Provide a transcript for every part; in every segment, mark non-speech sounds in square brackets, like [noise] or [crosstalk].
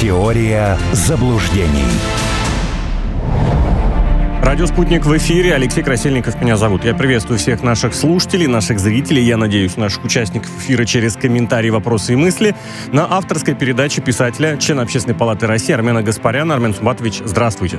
Теория заблуждений. Радио «Спутник» в эфире. Алексей Красильников меня зовут. Я приветствую всех наших слушателей, наших зрителей. Я надеюсь, наших участников эфира через комментарии, вопросы и мысли на авторской передаче писателя, члена Общественной палаты России Армена Гаспаряна. Армен Сумбатович, здравствуйте.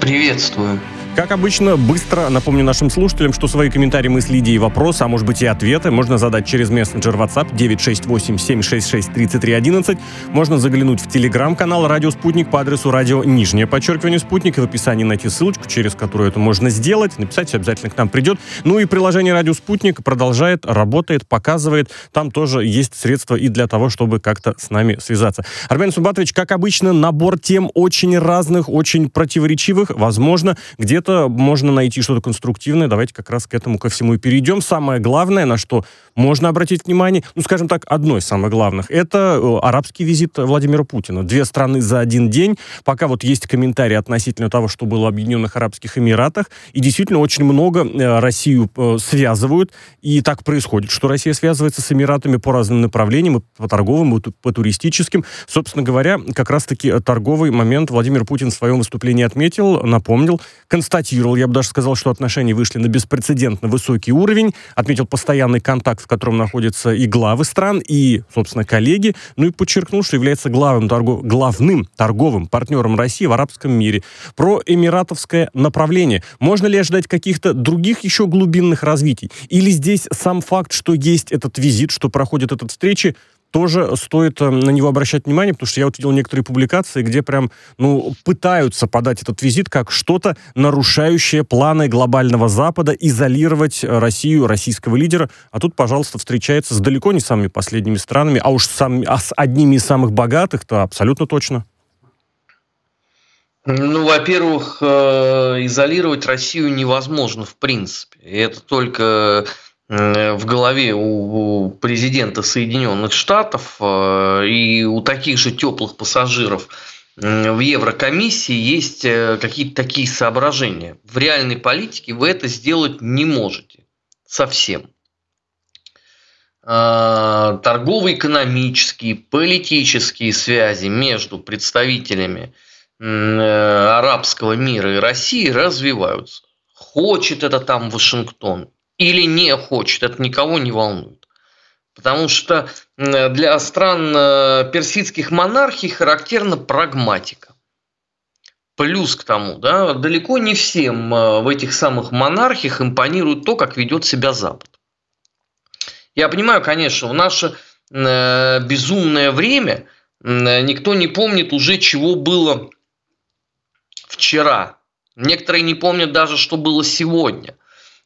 Приветствую. Как обычно, быстро напомню нашим слушателям, что свои комментарии, мысли, идеи, вопросы, а может быть и ответы можно задать через мессенджер WhatsApp 968-766-3311. Можно заглянуть в телеграм-канал «Радио Спутник» по адресу радио нижнее подчеркивание «Спутник» и в описании найти ссылочку, через которую это можно сделать. Написать обязательно к нам придет. Ну и приложение «Радио Спутник» продолжает, работает, показывает. Там тоже есть средства и для того, чтобы как-то с нами связаться. Армен Субатович, как обычно, набор тем очень разных, очень противоречивых. Возможно, где где-то можно найти что-то конструктивное. Давайте как раз к этому ко всему и перейдем. Самое главное, на что можно обратить внимание, ну, скажем так, одно из самых главных, это э, арабский визит Владимира Путина. Две страны за один день. Пока вот есть комментарии относительно того, что было в Объединенных Арабских Эмиратах. И действительно очень много э, Россию э, связывают. И так происходит, что Россия связывается с Эмиратами по разным направлениям, по торговым, и по туристическим. Собственно говоря, как раз-таки торговый момент Владимир Путин в своем выступлении отметил, напомнил, констатировал, я бы даже сказал, что отношения вышли на беспрецедентно высокий уровень, отметил постоянный контакт, в котором находятся и главы стран, и, собственно, коллеги, ну и подчеркнул, что является главным, торгов... главным торговым партнером России в арабском мире. Про эмиратовское направление. Можно ли ожидать каких-то других еще глубинных развитий? Или здесь сам факт, что есть этот визит, что проходит этот встречи, тоже стоит э, на него обращать внимание, потому что я вот видел некоторые публикации, где прям, ну, пытаются подать этот визит как что-то, нарушающее планы глобального Запада, изолировать Россию, российского лидера. А тут, пожалуйста, встречается с далеко не самыми последними странами, а уж сам, а с одними из самых богатых-то абсолютно точно. Ну, во-первых, э, изолировать Россию невозможно в принципе. Это только Э, в голове у президента Соединенных Штатов э, и у таких же теплых пассажиров в Еврокомиссии есть э, какие-то такие соображения. В реальной политике вы это сделать не можете совсем. Торгово-экономические, политические связи между представителями арабского мира и России развиваются. Хочет это там Вашингтон или не хочет, это никого не волнует. Потому что для стран э, персидских монархий характерна прагматика. Плюс к тому, да, далеко не всем э, в этих самых монархиях импонирует то, как ведет себя Запад. Я понимаю, конечно, в наше э, безумное время никто не помнит уже, чего было вчера. Некоторые не помнят даже, что было сегодня.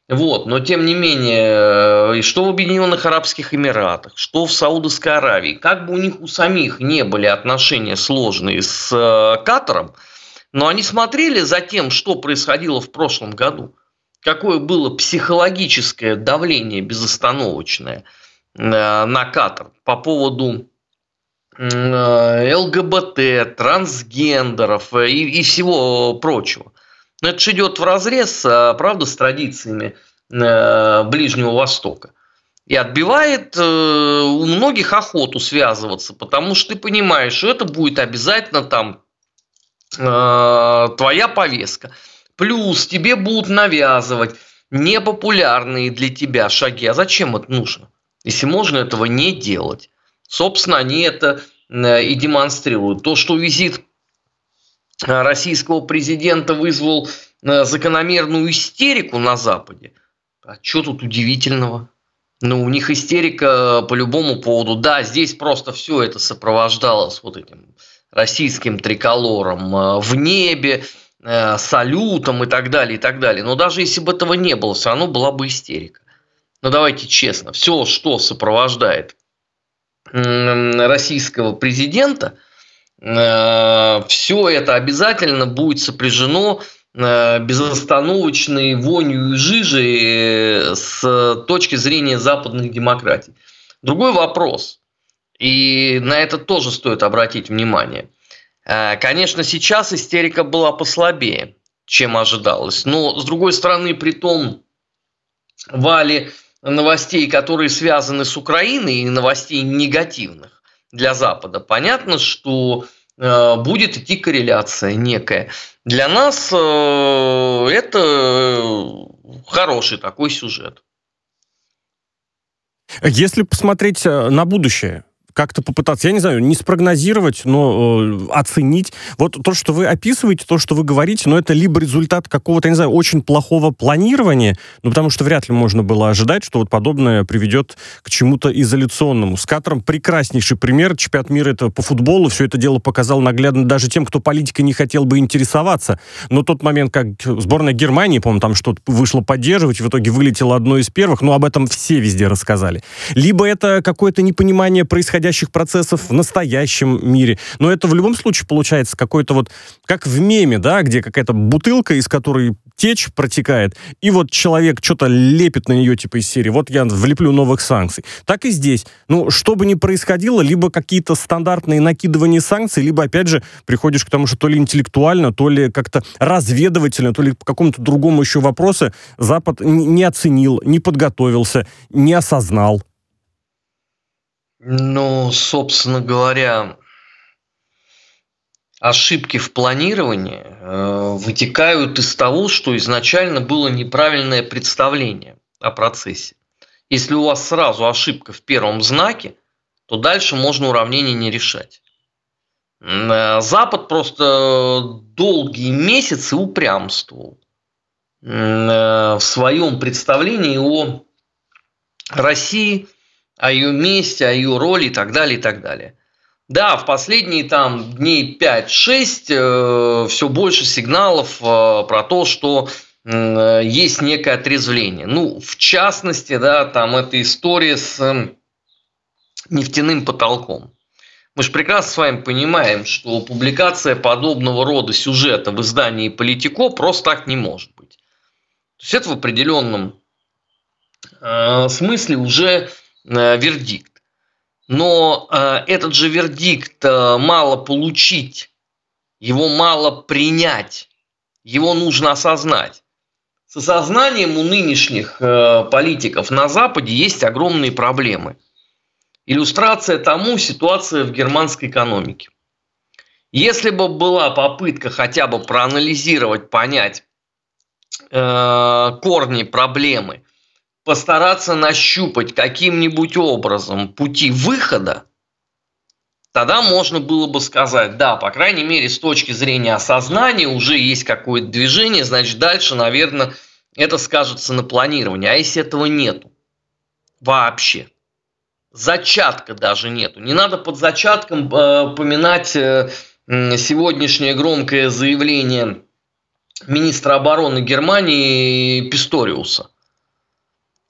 Вот, но тем не менее, э, что в Объединенных Арабских Эмиратах, что в Саудовской Аравии, как бы у них у самих не были отношения сложные с э, Катаром, но они смотрели за тем, что происходило в прошлом году, какое было психологическое давление безостановочное э, на Катар по поводу ЛГБТ, трансгендеров и, и всего прочего. Но это же идет в разрез, а, правда, с традициями э, Ближнего Востока. И отбивает э, у многих охоту связываться, потому что ты понимаешь, что это будет обязательно там э, твоя повестка. Плюс тебе будут навязывать непопулярные для тебя шаги. А зачем это нужно? Если можно этого не делать. Собственно, они это и демонстрируют. То, что визит российского президента вызвал э, закономерную истерику на Западе. А что тут удивительного? Ну, у них истерика по любому поводу. Да, здесь просто все это сопровождалось вот этим российским триколором э, в небе, салютом и так далее, и так далее. Но даже если бы этого не было, все равно была бы истерика. Но давайте честно, все, что сопровождает российского президента – Э, все это обязательно будет сопряжено э, безостановочной вонью и жижей э, с точки зрения западных демократий. Другой вопрос, и на это тоже стоит обратить внимание. Конечно, сейчас истерика была послабее, чем ожидалось, но, с другой стороны, при том вале новостей, которые связаны с Украиной, и новостей негативных, для Запада. Понятно, что будет идти корреляция некая. Для нас это хороший такой сюжет. Если посмотреть на будущее, как-то попытаться, я не знаю, не спрогнозировать, но э, оценить. Вот то, что вы описываете, то, что вы говорите, но это либо результат какого-то, я не знаю, очень плохого планирования, ну, потому что вряд ли можно было ожидать, что вот подобное приведет к чему-то изоляционному. С Катаром прекраснейший пример. Чемпионат мира это по футболу. Все это дело показал наглядно даже тем, кто политикой не хотел бы интересоваться. Но тот момент, как сборная Германии, по-моему, там что-то вышло поддерживать, в итоге вылетело одно из первых, но об этом все везде рассказали. Либо это какое-то непонимание происходящего происходящих процессов в настоящем мире. Но это в любом случае получается какой-то вот, как в меме, да, где какая-то бутылка, из которой течь протекает, и вот человек что-то лепит на нее, типа из серии, вот я влеплю новых санкций. Так и здесь. Ну, что бы ни происходило, либо какие-то стандартные накидывания санкций, либо, опять же, приходишь к тому, что то ли интеллектуально, то ли как-то разведывательно, то ли по какому-то другому еще вопросу Запад не оценил, не подготовился, не осознал. Ну, собственно говоря, ошибки в планировании э, вытекают из того, что изначально было неправильное представление о процессе. Если у вас сразу ошибка в первом знаке, то дальше можно уравнение не решать. Э, Запад просто долгие месяцы упрямствовал э, в своем представлении о России о ее месте, о ее роли и так далее, и так далее. Да, в последние там дней 5-6 э, все больше сигналов э, про то, что э, есть некое отрезвление. Ну, в частности, да, там эта история с э, нефтяным потолком. Мы же прекрасно с вами понимаем, что публикация подобного рода сюжета в издании «Политико» просто так не может быть. То есть это в определенном э, смысле уже вердикт. Но э, этот же вердикт э, мало получить, его мало принять, его нужно осознать. С осознанием у нынешних политиков на Западе есть огромные проблемы. Иллюстрация тому ситуация в германской экономике. Если бы была попытка хотя бы проанализировать, понять э, корни проблемы постараться нащупать каким-нибудь образом пути выхода, тогда можно было бы сказать, да, по крайней мере, с точки зрения осознания уже есть какое-то движение, значит, дальше, наверное, это скажется на планировании. А если этого нету вообще, зачатка даже нету. Не надо под зачатком э, поминать э, сегодняшнее громкое заявление министра обороны Германии Писториуса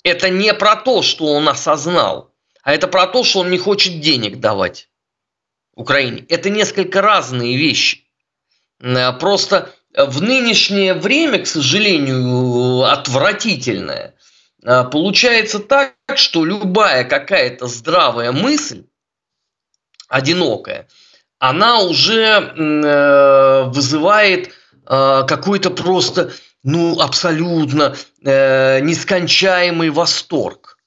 это не про то, что он осознал, а это про то, что он не хочет денег давать Украине. Это несколько разные вещи. Э, просто в нынешнее время, к сожалению, отвратительное, э, получается так, что любая какая-то здравая мысль, одинокая, она уже э, вызывает какой-то просто ну, абсолютно э, нескончаемый восторг.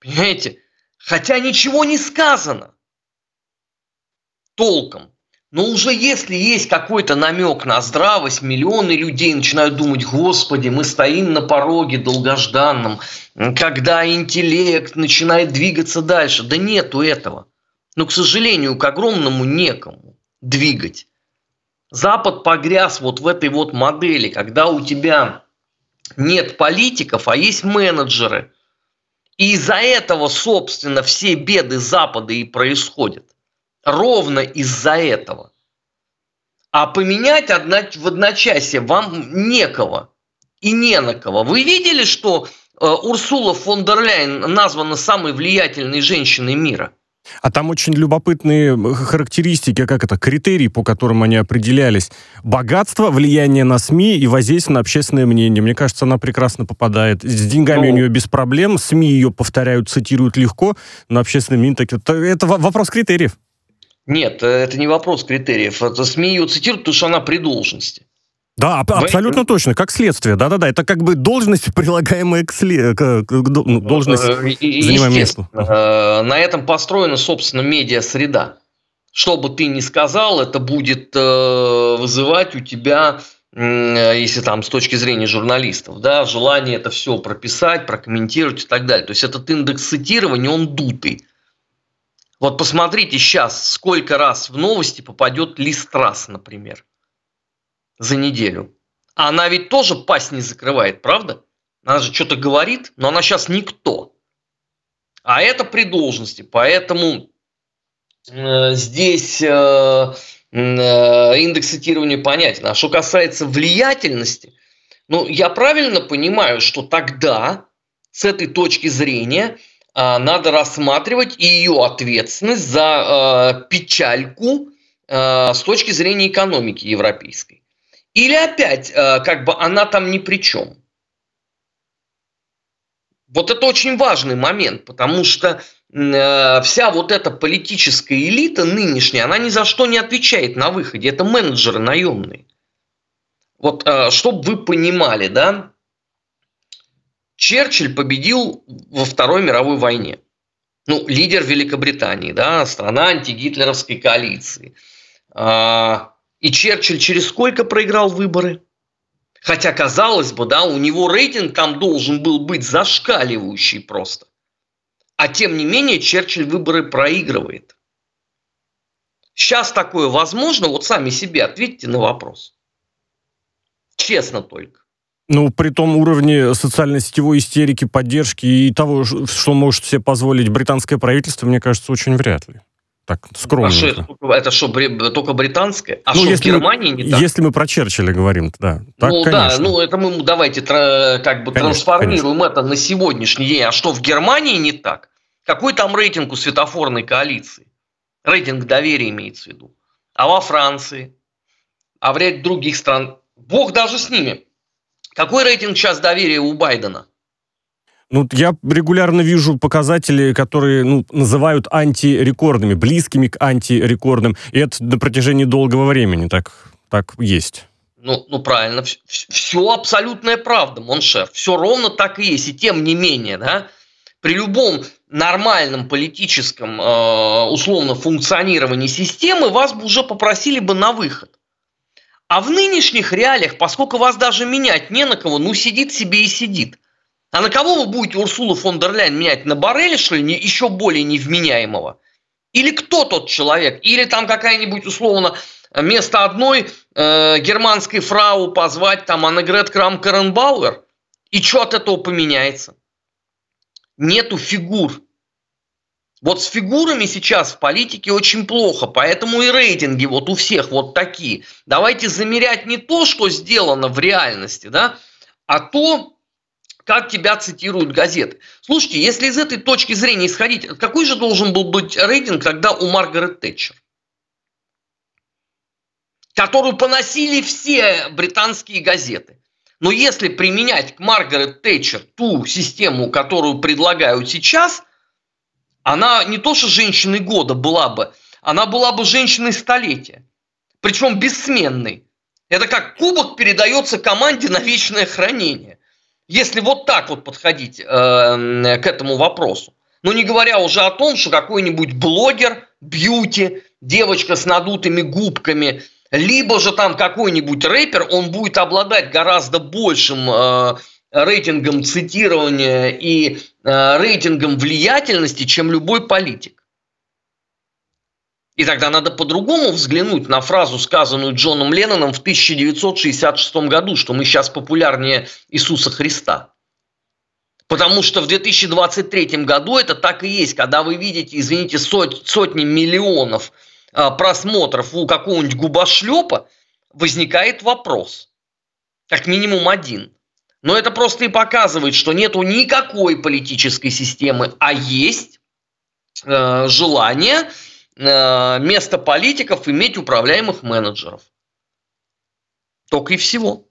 Понимаете? Хотя ничего не сказано толком. Но уже если есть какой-то намек на здравость, миллионы людей начинают думать, господи, мы стоим на пороге долгожданном, когда интеллект начинает двигаться дальше. Да нету этого. Но, к сожалению, к огромному некому двигать. Запад погряз вот в этой вот модели, когда у тебя нет политиков, а есть менеджеры. И из-за этого, собственно, все беды Запада и происходят. Ровно из-за этого. А поменять одно, в одночасье вам некого и не на кого. Вы видели, что э, Урсула фон дер Ляйен названа самой влиятельной женщиной мира? А там очень любопытные характеристики, как это, критерии, по которым они определялись. Богатство, влияние на СМИ и воздействие на общественное мнение. Мне кажется, она прекрасно попадает. С деньгами ну, у нее без проблем, СМИ ее повторяют, цитируют легко, но общественное мнение... Так, это, это вопрос критериев. Нет, это не вопрос критериев. Это СМИ ее цитируют, потому что она при должности. Да, Вы... абсолютно точно, как следствие. Да-да-да, это как бы должность, [laughs] прилагаемая к, след... к, к ну, должность, занимаемая месту. Э, на этом построена, собственно, медиа-среда. что бы ты ни сказал, это будет э, вызывать у тебя, э, если там с точки зрения журналистов, да, желание это все прописать, прокомментировать и так далее. То есть этот индекс цитирования, он дутый. Вот посмотрите сейчас, сколько раз в новости попадет Листрас, например, за неделю. А она ведь тоже пасть не закрывает, правда? Она же что-то говорит, но она сейчас никто. А это при должности, поэтому э, здесь э, э, индекс цитирования понятен. А что касается влиятельности, ну, я правильно понимаю, что тогда, с этой точки зрения, а, надо рассматривать и ее ответственность за а, печальку а, с точки зрения экономики европейской. Или опять, как бы она там ни при чем. Вот это очень важный момент, потому что вся вот эта политическая элита нынешняя, она ни за что не отвечает на выходе. Это менеджеры наемные. Вот, чтобы вы понимали, да, Черчилль победил во Второй мировой войне. Ну, лидер Великобритании, да, страна антигитлеровской коалиции. А, и Черчилль через сколько проиграл выборы? Хотя, казалось бы, да, у него рейтинг там должен был быть зашкаливающий просто. А тем не менее, Черчилль выборы проигрывает. Сейчас такое возможно? Вот сами себе ответьте на вопрос. Честно только. Ну, при том уровне социально-сетевой истерики, поддержки и того, что может себе позволить британское правительство, мне кажется, очень вряд ли. Так, скромно. А что это, это что, только британское? А ну, что, если в Германии мы, не так? Если мы про Черчилля говорим, да. Так, ну, конечно. да, ну, это мы давайте как бы конечно, трансформируем конечно. это на сегодняшний день. А что, в Германии не так? Какой там рейтинг у светофорной коалиции? Рейтинг доверия имеется в виду. А во Франции? А в ряде других стран? Бог даже с ними. Какой рейтинг сейчас доверия у Байдена? Ну, я регулярно вижу показатели, которые ну, называют антирекордными, близкими к антирекордным. И это на протяжении долгого времени так, так есть. Ну, ну правильно, все абсолютная правда, mon cher. Все ровно так и есть. И тем не менее, да, при любом нормальном политическом э, условно функционировании системы вас бы уже попросили бы на выход. А в нынешних реалиях, поскольку вас даже менять не на кого, ну сидит себе и сидит. А на кого вы будете Урсулу фон дер Ляйн менять? На Барреля, что ли, еще более невменяемого? Или кто тот человек? Или там какая-нибудь, условно, вместо одной э, германской фрау позвать там Аннегрет Крам Каренбауэр? И что от этого поменяется? Нету фигур. Вот с фигурами сейчас в политике очень плохо, поэтому и рейтинги вот у всех вот такие. Давайте замерять не то, что сделано в реальности, да, а то, как тебя цитируют газеты. Слушайте, если из этой точки зрения исходить, какой же должен был быть рейтинг тогда у Маргарет Тэтчер? Которую поносили все британские газеты. Но если применять к Маргарет Тэтчер ту систему, которую предлагают сейчас – она не то что женщиной года была бы, она была бы женщиной столетия. Причем бессменной. Это как кубок передается команде на вечное хранение. Если вот так вот подходить э, к этому вопросу. Ну, не говоря уже о том, что какой-нибудь блогер, бьюти, девочка с надутыми губками, либо же там какой-нибудь рэпер, он будет обладать гораздо большим э, рейтингом цитирования и э, рейтингом влиятельности, чем любой политик. И тогда надо по-другому взглянуть на фразу, сказанную Джоном Ленноном в 1966 году, что мы сейчас популярнее Иисуса Христа. Потому что в 2023 году это так и есть, когда вы видите, извините, сот, сотни миллионов э, просмотров у какого-нибудь губошлепа, возникает вопрос. Как минимум один – но это просто и показывает, что нету никакой политической системы, а есть э, желание вместо политиков иметь управляемых менеджеров. Только и всего.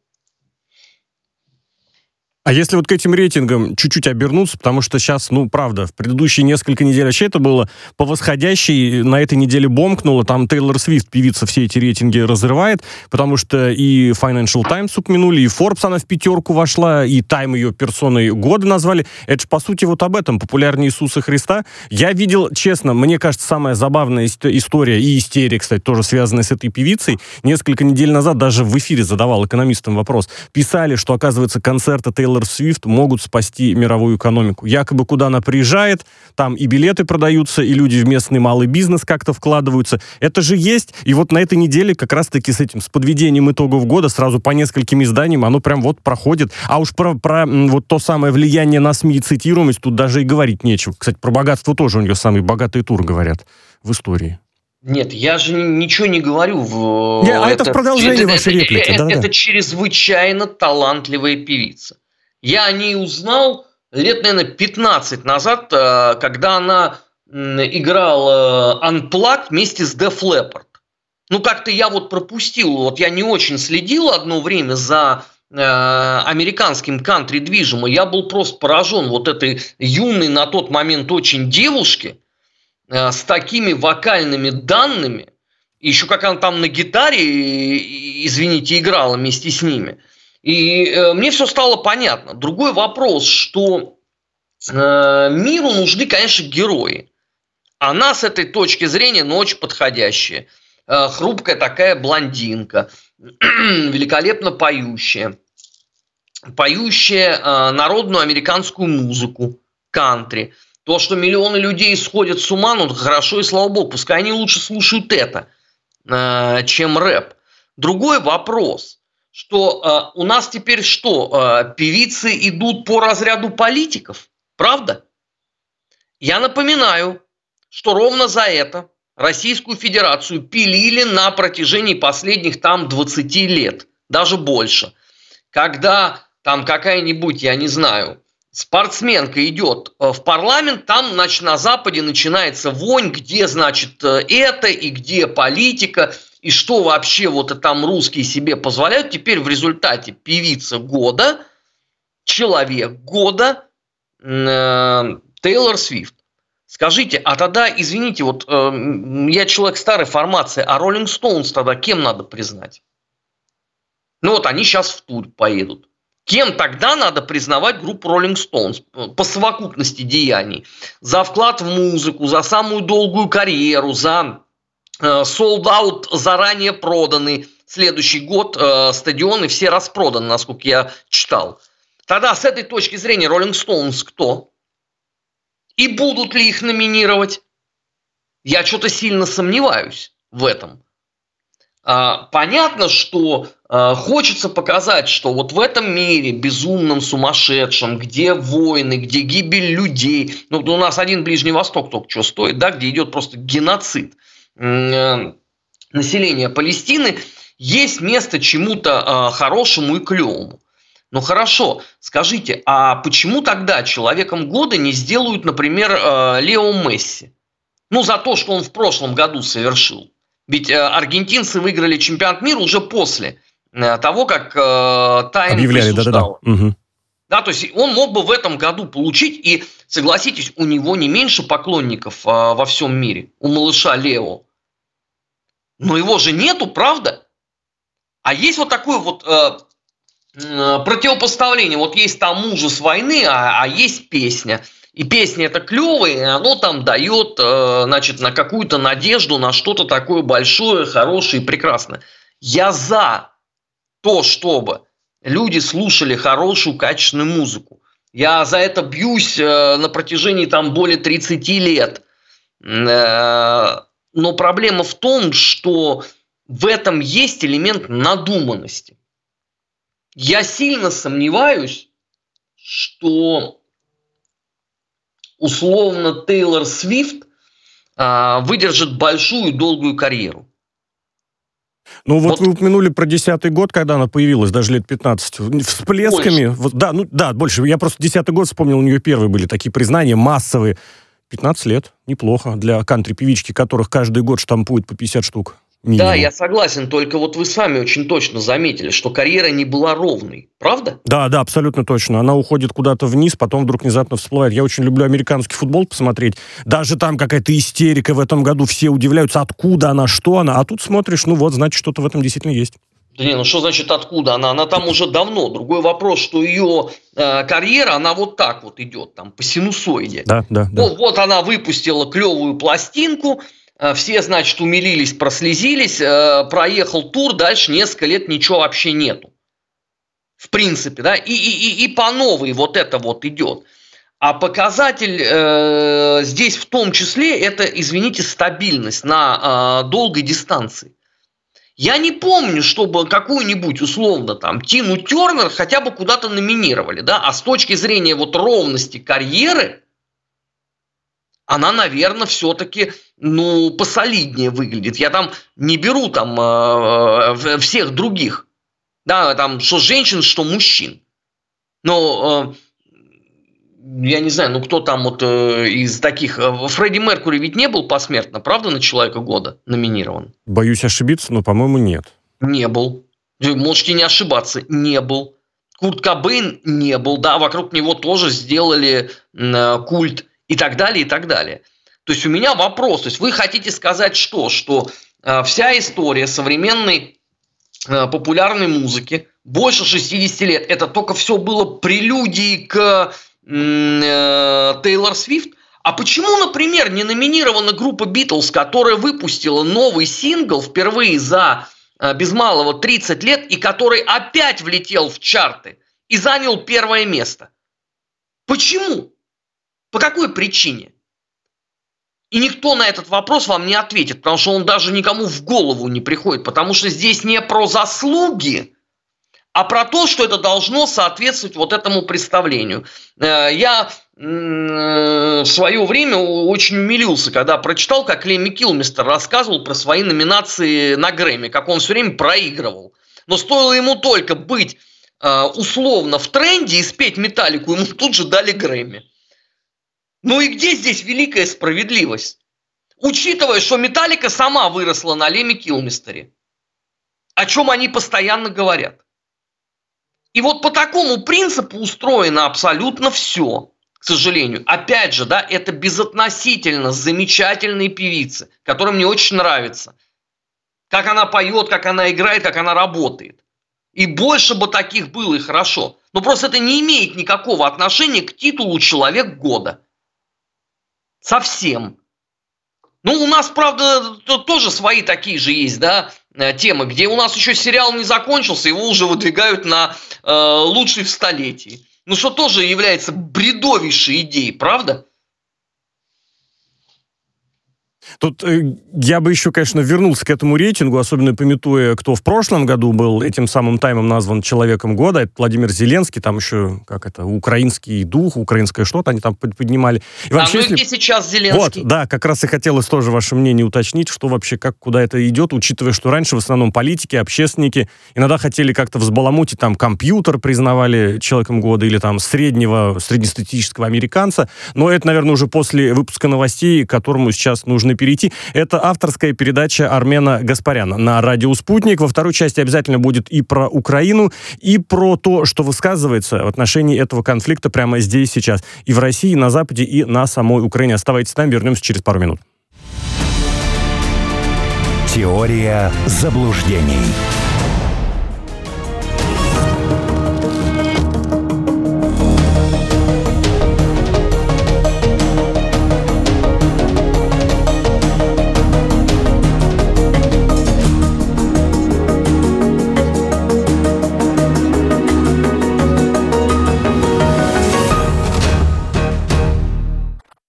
А если вот к этим рейтингам чуть-чуть обернуться, потому что сейчас, ну, правда, в предыдущие несколько недель вообще это было по восходящей, на этой неделе бомкнуло, там Тейлор Свифт, певица, все эти рейтинги разрывает, потому что и Financial Times упомянули, и Forbes она в пятерку вошла, и Time ее персоной года назвали. Это же, по сути, вот об этом, популярнее Иисуса Христа. Я видел, честно, мне кажется, самая забавная история и истерия, кстати, тоже связанная с этой певицей. Несколько недель назад даже в эфире задавал экономистам вопрос. Писали, что, оказывается, концерты Тейлор Тейлор Свифт могут спасти мировую экономику. Якобы куда она приезжает, там и билеты продаются, и люди в местный малый бизнес как-то вкладываются. Это же есть. И вот на этой неделе как раз-таки с этим, с подведением итогов года, сразу по нескольким изданиям, оно прям вот проходит. А уж про, про вот то самое влияние на СМИ и цитируемость тут даже и говорить нечего. Кстати, про богатство тоже у нее самый богатый тур, говорят, в истории. Нет, я же ничего не говорю. В... Не, а это, это в продолжении это, вашей реплики. Это, да, это да. чрезвычайно талантливая певица. Я о ней узнал лет, наверное, 15 назад, э, когда она играла Unplugged вместе с Def Leppard. Ну, как-то я вот пропустил, вот я не очень следил одно время за э, американским кантри-движем, и я был просто поражен вот этой юной на тот момент очень девушке э, с такими вокальными данными, еще как она там на гитаре, извините, играла вместе с ними – и э, мне все стало понятно. Другой вопрос, что э, миру нужны, конечно, герои. Она с этой точки зрения, ну, очень подходящая. Э, хрупкая такая блондинка, [clears throat] великолепно поющая. Поющая э, народную американскую музыку, кантри. То, что миллионы людей сходят с ума, ну, хорошо и слава богу. Пускай они лучше слушают это, э, чем рэп. Другой вопрос – что э, у нас теперь что, э, певицы идут по разряду политиков, правда? Я напоминаю, что ровно за это Российскую Федерацию пилили на протяжении последних там 20 лет, даже больше. Когда там какая-нибудь, я не знаю, спортсменка идет э, в парламент, там, значит, на Западе начинается вонь, где, значит, э, это и где политика – и что вообще вот там русские себе позволяют, теперь в результате певица года, человек года, э, Тейлор Свифт. Скажите, а тогда, извините, вот э, я человек старой формации, а Роллинг Стоунс тогда кем надо признать? Ну вот они сейчас в тур поедут. Кем тогда надо признавать группу Rolling Stones по совокупности деяний? За вклад в музыку, за самую долгую карьеру, за Э, sold out заранее проданы. Следующий год э, стадионы все распроданы, насколько я читал. Тогда с этой точки зрения Rolling Stones кто? И будут ли их номинировать? Я что-то сильно сомневаюсь в этом. А, понятно, что а, хочется показать, что вот в этом мире безумном, сумасшедшем, где войны, где гибель людей, ну у нас один Ближний Восток только что стоит, да, где идет просто геноцид – Э, населения Палестины есть место чему-то э, хорошему и клевому. Ну хорошо, скажите, а почему тогда человеком года не сделают, например, э, Лео Месси? Ну, за то, что он в прошлом году совершил. Ведь аргентинцы выиграли чемпионат мира уже после того, как Тайм Объявляли, да-да-да. Угу. Да, то есть он мог бы в этом году получить, и согласитесь, у него не меньше поклонников во всем мире, у малыша Лео. Но его же нету, правда? А есть вот такое вот э, э, противопоставление. Вот есть там ужас войны, а, а есть песня. И песня это клевая, и оно там дает, э, значит, на какую-то надежду, на что-то такое большое, хорошее и прекрасное. Я за то, чтобы люди слушали хорошую, качественную музыку. Я за это бьюсь э, на протяжении там более 30 лет. Э, но проблема в том, что в этом есть элемент надуманности. Я сильно сомневаюсь, что условно Тейлор Свифт а, выдержит большую долгую карьеру. Ну вот, вот вы упомянули про десятый год, когда она появилась, даже лет 15. Всплесками. Вот, да, ну да, больше. Я просто десятый год вспомнил, у нее первые были такие признания массовые. 15 лет, неплохо для кантри-певички, которых каждый год штампуют по 50 штук. Минимум. Да, я согласен, только вот вы сами очень точно заметили, что карьера не была ровной, правда? Да, да, абсолютно точно. Она уходит куда-то вниз, потом вдруг внезапно всплывает. Я очень люблю американский футбол посмотреть. Даже там какая-то истерика в этом году, все удивляются, откуда она, что она. А тут смотришь, ну вот, значит, что-то в этом действительно есть. Да не, ну что значит откуда она? Она там уже давно. Другой вопрос, что ее э, карьера, она вот так вот идет, там, по синусоиде. Да, да, да. Вот, вот она выпустила клевую пластинку, э, все, значит, умилились, прослезились, э, проехал тур, дальше несколько лет ничего вообще нету. В принципе, да, и, и, и, и по новой вот это вот идет. А показатель э, здесь в том числе это, извините, стабильность на э, долгой дистанции. Я не помню, чтобы какую-нибудь условно там Тину Тернер хотя бы куда-то номинировали, да, а с точки зрения вот ровности карьеры, она, наверное, все-таки, ну, посолиднее выглядит. Я там не беру там э, всех других, да, там, что женщин, что мужчин. Но э, я не знаю, ну кто там вот э, из таких... Э, Фредди Меркури ведь не был посмертно, правда, на Человека года номинирован? Боюсь ошибиться, но, по-моему, нет. Не был. Вы можете не ошибаться, не был. Курт Кобейн не был, да, вокруг него тоже сделали э, культ и так далее, и так далее. То есть у меня вопрос, то есть вы хотите сказать что? Что э, вся история современной э, популярной музыки больше 60 лет, это только все было прелюдией к Тейлор Свифт. А почему, например, не номинирована группа Битлз, которая выпустила новый сингл впервые за э, без малого 30 лет и который опять влетел в чарты и занял первое место? Почему? По какой причине? И никто на этот вопрос вам не ответит, потому что он даже никому в голову не приходит, потому что здесь не про заслуги, а про то, что это должно соответствовать вот этому представлению. Э, я в свое время очень умилился, когда прочитал, как Лемми Килмистер рассказывал про свои номинации на Грэмми, как он все время проигрывал. Но стоило ему только быть э, условно в тренде и спеть металлику, ему тут же дали Грэмми. Ну и где здесь великая справедливость? Учитывая, что Металлика сама выросла на Леме Килмистере, о чем они постоянно говорят. И вот по такому принципу устроено абсолютно все, к сожалению. Опять же, да, это безотносительно замечательные певицы, которым мне очень нравится. Как она поет, как она играет, как она работает. И больше бы таких было и хорошо. Но просто это не имеет никакого отношения к титулу «Человек года». Совсем. Ну, у нас, правда, тоже свои такие же есть, да, темы, где у нас еще сериал не закончился, его уже выдвигают на э, лучший в столетии. Ну, что тоже является бредовейшей идеей, правда? Тут э, я бы еще, конечно, вернулся к этому рейтингу, особенно пометуя, кто в прошлом году был этим самым таймом назван Человеком года. Это Владимир Зеленский, там еще, как это, украинский дух, украинское что-то они там поднимали. И вообще, а ну если... сейчас Зеленский? Вот, да, как раз и хотелось тоже ваше мнение уточнить, что вообще, как, куда это идет, учитывая, что раньше в основном политики, общественники иногда хотели как-то взбаламутить, там, компьютер признавали Человеком года или там среднего, среднестатистического американца. Но это, наверное, уже после выпуска новостей, которому сейчас нужно перейти. Это авторская передача Армена Гаспаряна на радио «Спутник». Во второй части обязательно будет и про Украину, и про то, что высказывается в отношении этого конфликта прямо здесь сейчас. И в России, и на Западе, и на самой Украине. Оставайтесь там, вернемся через пару минут. Теория заблуждений.